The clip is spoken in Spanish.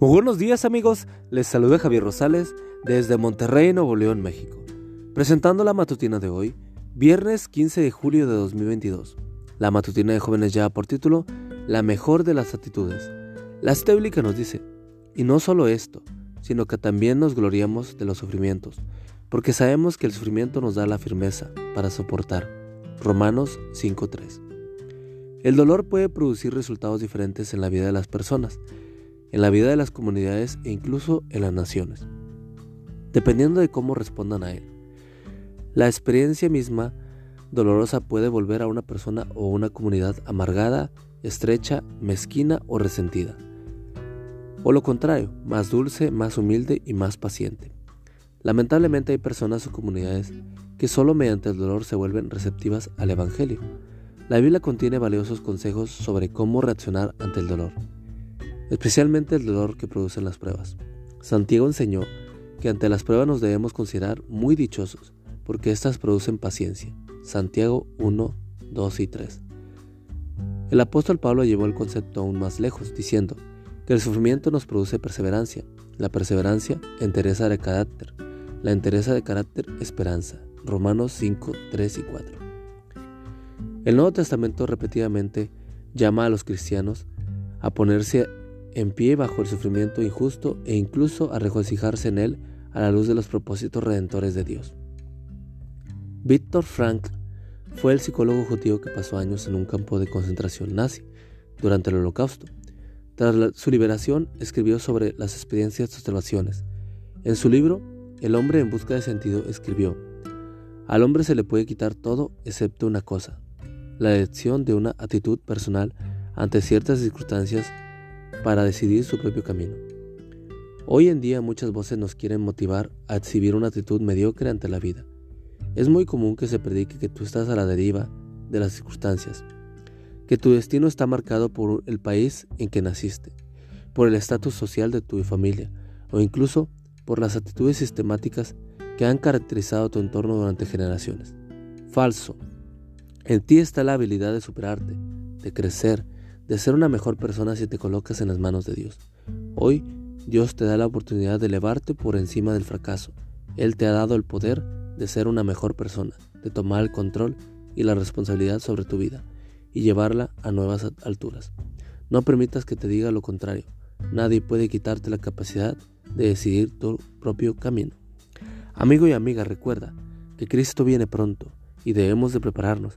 Muy buenos días amigos, les saluda Javier Rosales desde Monterrey, Nuevo León, México, presentando la matutina de hoy, viernes 15 de julio de 2022. La matutina de jóvenes ya por título, La mejor de las actitudes. La cita bíblica nos dice, y no solo esto, sino que también nos gloriamos de los sufrimientos, porque sabemos que el sufrimiento nos da la firmeza para soportar. Romanos 5.3. El dolor puede producir resultados diferentes en la vida de las personas, en la vida de las comunidades e incluso en las naciones, dependiendo de cómo respondan a él. La experiencia misma dolorosa puede volver a una persona o una comunidad amargada, estrecha, mezquina o resentida. O lo contrario, más dulce, más humilde y más paciente. Lamentablemente hay personas o comunidades que solo mediante el dolor se vuelven receptivas al Evangelio. La Biblia contiene valiosos consejos sobre cómo reaccionar ante el dolor especialmente el dolor que producen las pruebas. Santiago enseñó que ante las pruebas nos debemos considerar muy dichosos, porque éstas producen paciencia. Santiago 1, 2 y 3. El apóstol Pablo llevó el concepto aún más lejos, diciendo que el sufrimiento nos produce perseverancia, la perseverancia entereza de carácter, la entereza de carácter esperanza. Romanos 5, 3 y 4. El Nuevo Testamento repetidamente llama a los cristianos a ponerse en pie bajo el sufrimiento injusto e incluso a regocijarse en él a la luz de los propósitos redentores de Dios. Víctor Frank fue el psicólogo judío que pasó años en un campo de concentración nazi durante el Holocausto. Tras su liberación, escribió sobre las experiencias de observaciones. En su libro, El hombre en busca de sentido, escribió, Al hombre se le puede quitar todo excepto una cosa, la elección de una actitud personal ante ciertas circunstancias para decidir su propio camino. Hoy en día muchas voces nos quieren motivar a exhibir una actitud mediocre ante la vida. Es muy común que se predique que tú estás a la deriva de las circunstancias, que tu destino está marcado por el país en que naciste, por el estatus social de tu familia o incluso por las actitudes sistemáticas que han caracterizado tu entorno durante generaciones. Falso. En ti está la habilidad de superarte, de crecer, de ser una mejor persona si te colocas en las manos de Dios. Hoy Dios te da la oportunidad de elevarte por encima del fracaso. Él te ha dado el poder de ser una mejor persona, de tomar el control y la responsabilidad sobre tu vida y llevarla a nuevas alturas. No permitas que te diga lo contrario. Nadie puede quitarte la capacidad de decidir tu propio camino. Amigo y amiga, recuerda que Cristo viene pronto y debemos de prepararnos